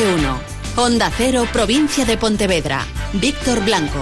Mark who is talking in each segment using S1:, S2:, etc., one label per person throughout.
S1: de 1. Onda Cero, provincia de Pontevedra. Víctor Blanco.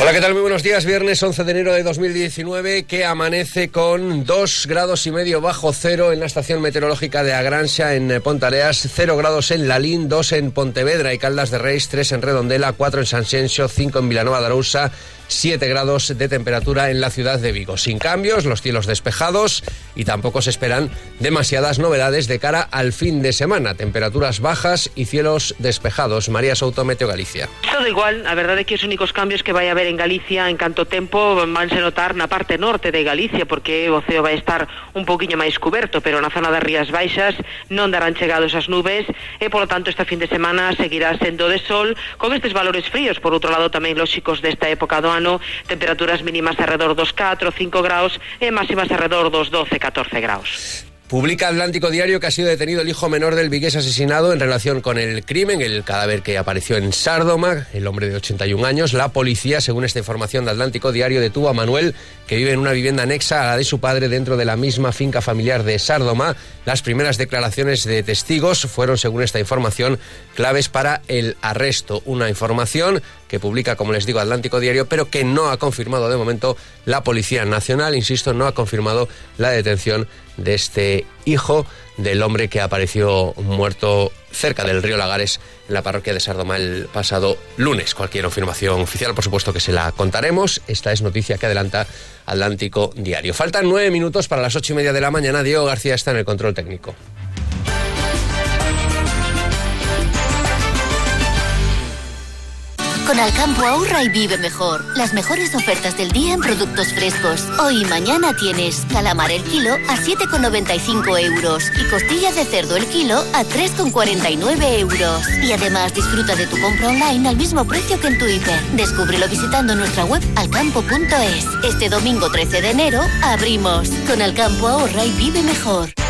S2: Hola, ¿qué tal? Muy buenos días. Viernes 11 de enero de 2019 que amanece con 2 grados y medio bajo cero en la estación meteorológica de Agransia en Pontareas, 0 grados en Lalín, 2 en Pontevedra y Caldas de Reis, 3 en Redondela, 4 en San 5 en Vilanova de Arousa, 7 grados de temperatura en la ciudad de Vigo. Sin cambios, los cielos despejados y tampoco se esperan demasiadas novedades de cara al fin de semana. Temperaturas bajas y cielos despejados. María Souto, Meteo Galicia.
S3: Todo igual, a verdade é que os únicos cambios que vai haber en Galicia en canto tempo vanse notar na parte norte de Galicia porque o ceo vai estar un poquinho máis coberto, pero na zona das Rías Baixas non darán chegados as nubes e polo tanto este fin de semana seguirá sendo de sol con estes valores fríos, por outro lado tamén lóxicos desta época ano, temperaturas mínimas alrededor dos 4 5 graus e máximas alrededor dos 12 14 graus.
S2: Publica Atlántico Diario que ha sido detenido el hijo menor del vigués asesinado en relación con el crimen, el cadáver que apareció en Sárdoma, el hombre de 81 años. La policía, según esta información de Atlántico Diario, detuvo a Manuel, que vive en una vivienda anexa a la de su padre dentro de la misma finca familiar de Sárdoma. Las primeras declaraciones de testigos fueron, según esta información, claves para el arresto. Una información que publica, como les digo, Atlántico Diario, pero que no ha confirmado de momento la Policía Nacional, insisto, no ha confirmado la detención de este hijo del hombre que apareció muerto cerca del río Lagares en la parroquia de Sardoma el pasado lunes. Cualquier confirmación oficial, por supuesto que se la contaremos. Esta es noticia que adelanta Atlántico Diario. Faltan nueve minutos para las ocho y media de la mañana. Diego García está en el control técnico.
S4: Con Alcampo ahorra y vive mejor. Las mejores ofertas del día en productos frescos. Hoy y mañana tienes calamar el kilo a 7,95 euros y costilla de cerdo el kilo a 3,49 euros. Y además disfruta de tu compra online al mismo precio que en tu. Descúbrelo visitando nuestra web alcampo.es. Este domingo 13 de enero abrimos. Con Alcampo ahorra y vive mejor.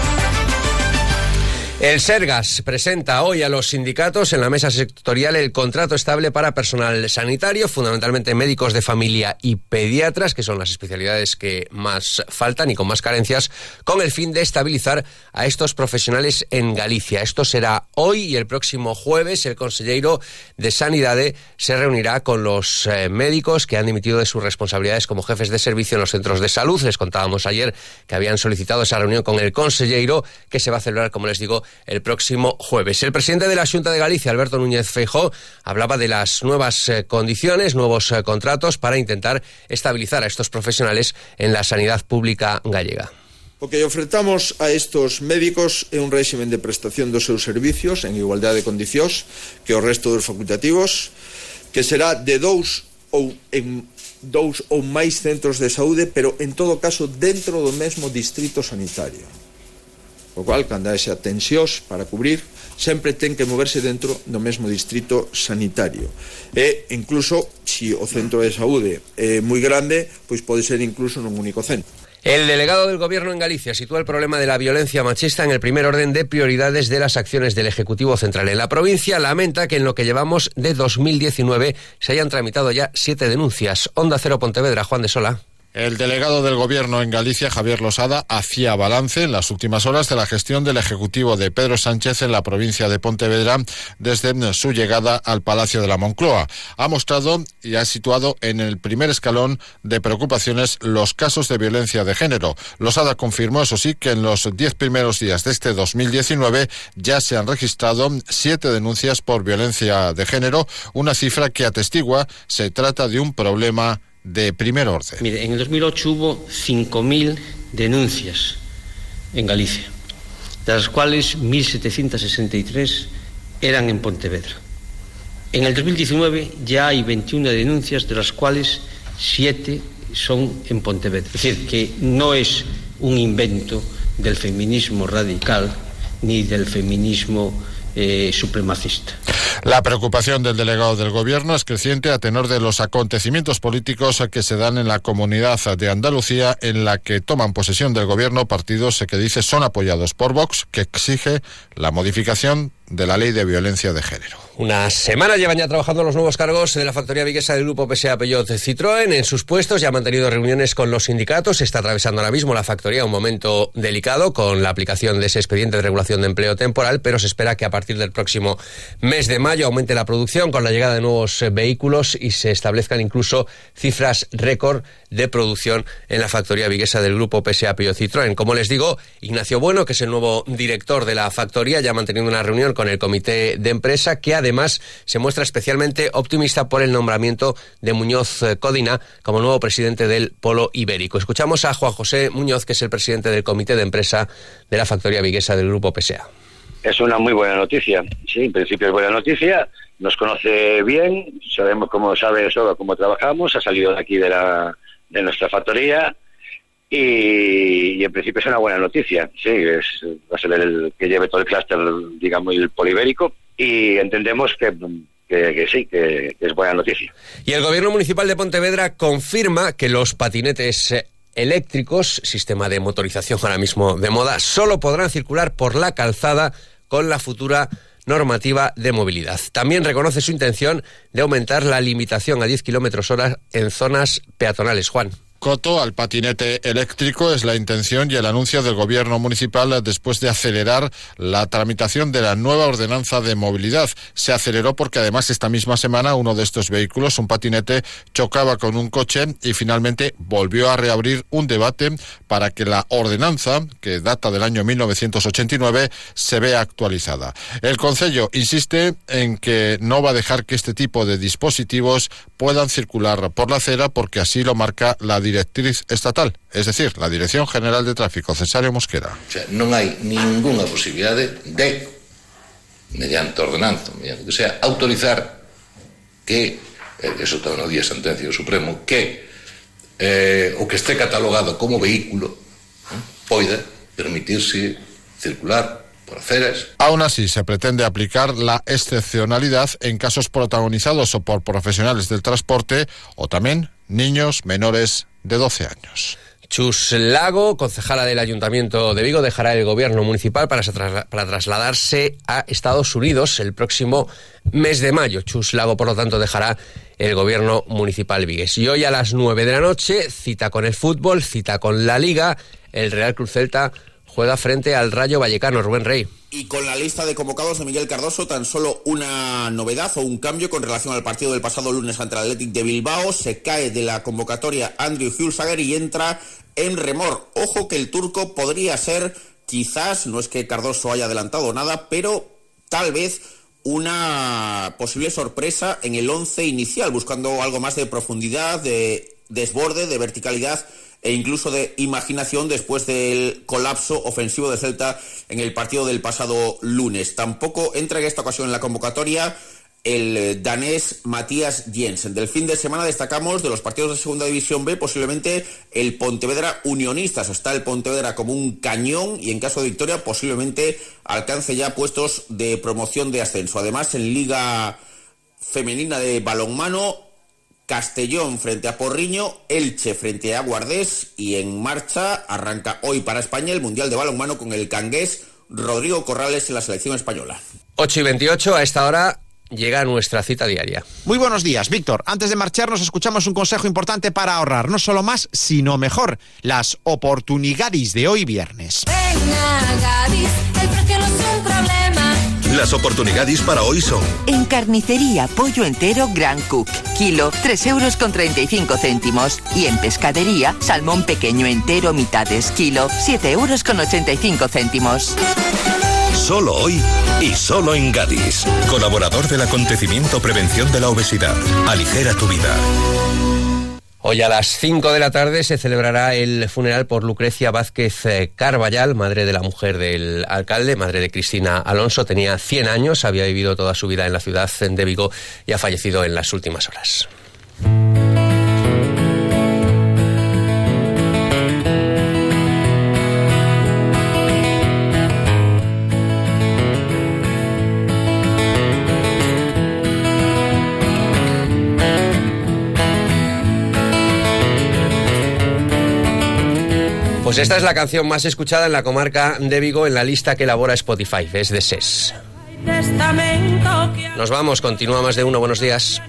S2: El Sergas presenta hoy a los sindicatos en la mesa sectorial el contrato estable para personal sanitario, fundamentalmente médicos de familia y pediatras, que son las especialidades que más faltan y con más carencias, con el fin de estabilizar a estos profesionales en Galicia. Esto será hoy y el próximo jueves el consejero de Sanidad se reunirá con los eh, médicos que han dimitido de sus responsabilidades como jefes de servicio en los centros de salud. Les contábamos ayer que habían solicitado esa reunión con el consejero que se va a celebrar, como les digo, el próximo jueves. El presidente de la Junta de Galicia, Alberto Núñez Feijó, hablaba de las nuevas eh, condiciones, nuevos eh, contratos para intentar estabilizar a estos profesionales en la sanidad pública gallega.
S5: O que ofertamos a estos médicos é un réximen de prestación dos seus servicios en igualdade de condicións que o resto dos facultativos, que será de dous ou en dous ou máis centros de saúde, pero en todo caso dentro do mesmo distrito sanitario. O cual, cando haxa tensións para cubrir, sempre ten que moverse dentro do mesmo distrito sanitario. E, incluso, si o centro de saúde é moi grande, pois pode ser incluso nun único centro.
S2: El delegado del Gobierno en Galicia sitúa el problema de la violencia machista en el primer orden de prioridades de las acciones del Ejecutivo Central. En la provincia lamenta que en lo que llevamos de 2019 se hayan tramitado ya siete denuncias. Onda Cero Pontevedra, Juan de Sola.
S6: El delegado del Gobierno en Galicia, Javier Losada, hacía balance en las últimas horas de la gestión del Ejecutivo de Pedro Sánchez en la provincia de Pontevedra desde su llegada al Palacio de la Moncloa. Ha mostrado y ha situado en el primer escalón de preocupaciones los casos de violencia de género. Losada confirmó, eso sí, que en los diez primeros días de este 2019 ya se han registrado siete denuncias por violencia de género, una cifra que atestigua se trata de un problema de primer orden.
S7: Mire, en el 2008 hubo 5.000 denuncias en Galicia, de las cuales 1.763 eran en Pontevedra. En el 2019 ya hay 21 denuncias, de las cuales 7 son en Pontevedra. Es decir, que no es un invento del feminismo radical ni del feminismo eh, supremacista.
S6: La preocupación del delegado del Gobierno es creciente a tenor de los acontecimientos políticos que se dan en la comunidad de Andalucía, en la que toman posesión del Gobierno partidos que dice son apoyados por Vox, que exige la modificación de la Ley de Violencia de Género.
S2: Una semana llevan ya trabajando los nuevos cargos de la factoría viguesa del grupo PSA Peugeot Citroën en sus puestos. Ya han mantenido reuniones con los sindicatos. Está atravesando ahora mismo la factoría un momento delicado con la aplicación de ese expediente de regulación de empleo temporal, pero se espera que a partir del próximo mes de mayo aumente la producción con la llegada de nuevos eh, vehículos y se establezcan incluso cifras récord de producción en la factoría viguesa del grupo PSA Peugeot Citroën. Como les digo, Ignacio Bueno, que es el nuevo director de la factoría, ya ha mantenido una reunión con el comité de empresa que además se muestra especialmente optimista por el nombramiento de Muñoz eh, Codina como nuevo presidente del Polo Ibérico. Escuchamos a Juan José Muñoz, que es el presidente del comité de empresa de la factoría viguesa del Grupo PSA.
S8: Es una muy buena noticia, sí, en principio es buena noticia. Nos conoce bien, sabemos cómo sabe eso, cómo trabajamos, ha salido de aquí de, la, de nuestra factoría y, en principio es una buena noticia. Sí, es, va a ser el que lleve todo el clúster, digamos, el polibérico y entendemos que, que, sí, que, es buena noticia.
S2: Y el Gobierno Municipal de Pontevedra confirma que los patinetes eléctricos, sistema de motorización ahora mismo de moda, solo podrán circular por la calzada con la futura normativa de movilidad. También reconoce su intención de aumentar la limitación a 10 kilómetros hora en zonas peatonales. Juan.
S6: Coto al patinete eléctrico es la intención y el anuncio del gobierno municipal después de acelerar la tramitación de la nueva ordenanza de movilidad. Se aceleró porque además esta misma semana uno de estos vehículos, un patinete, chocaba con un coche y finalmente volvió a reabrir un debate para que la ordenanza, que data del año 1989, se vea actualizada. El Consejo insiste en que no va a dejar que este tipo de dispositivos puedan circular por la acera porque así lo marca la directriz estatal, es decir, la Dirección General de Tráfico, Cesario Mosquera.
S9: O sea, non hai ninguna posibilidade de, mediante ordenanza, mediante que sea, autorizar que, eh, eso está no día sentencia do Supremo, que eh, o que esté catalogado como vehículo eh, poida permitirse circular por aceras.
S6: Aún así, se pretende aplicar la excepcionalidad en casos protagonizados o por profesionales del transporte o también niños menores de 12 años.
S2: Chus Lago, concejala del Ayuntamiento de Vigo, dejará el gobierno municipal para, trasladarse a Estados Unidos el próximo mes de mayo. Chus Lago, por lo tanto, dejará el gobierno municipal vigues. Y hoy a las 9 de la noche, cita con el fútbol, cita con la Liga, el Real Cruz Celta juega frente al Rayo Vallecano, Rubén Rey.
S10: Y con la lista de convocados de Miguel Cardoso, tan solo una novedad o un cambio con relación al partido del pasado lunes ante el Athletic de Bilbao. Se cae de la convocatoria Andrew Hulsager y entra en remor. Ojo que el turco podría ser, quizás, no es que Cardoso haya adelantado nada, pero tal vez una posible sorpresa en el once inicial, buscando algo más de profundidad, de desborde, de verticalidad e incluso de imaginación después del colapso ofensivo de Celta en el partido del pasado lunes. Tampoco entra en esta ocasión en la convocatoria el danés Matías Jensen. Del fin de semana destacamos de los partidos de Segunda División B posiblemente el Pontevedra Unionistas. Está el Pontevedra como un cañón y en caso de victoria posiblemente alcance ya puestos de promoción de ascenso. Además en Liga Femenina de Balonmano Castellón frente a Porriño, Elche frente a Guardés y en marcha arranca hoy para España el Mundial de Balonmano con el cangués Rodrigo Corrales en la selección española.
S2: 8 y 28 a esta hora llega nuestra cita diaria.
S11: Muy buenos días, Víctor. Antes de marcharnos escuchamos un consejo importante para ahorrar, no solo más, sino mejor, las oportunidades de hoy viernes.
S12: el precio problema.
S13: Las oportunidades para hoy son...
S14: En carnicería, pollo entero Gran Cook, kilo 3 euros con 35 céntimos. Y en pescadería, salmón pequeño entero mitades, kilo 7 euros con 85 céntimos.
S13: Solo hoy y solo en Gadis. Colaborador del acontecimiento Prevención de la Obesidad. Aligera tu vida.
S2: Hoy a las 5 de la tarde se celebrará el funeral por Lucrecia Vázquez eh, Carballal, madre de la mujer del alcalde, madre de Cristina Alonso. Tenía 100 años, había vivido toda su vida en la ciudad de Vigo y ha fallecido en las últimas horas. Pues esta es la canción más escuchada en la comarca de Vigo en la lista que elabora Spotify, es de SES. Nos vamos, continúa más de uno. Buenos días.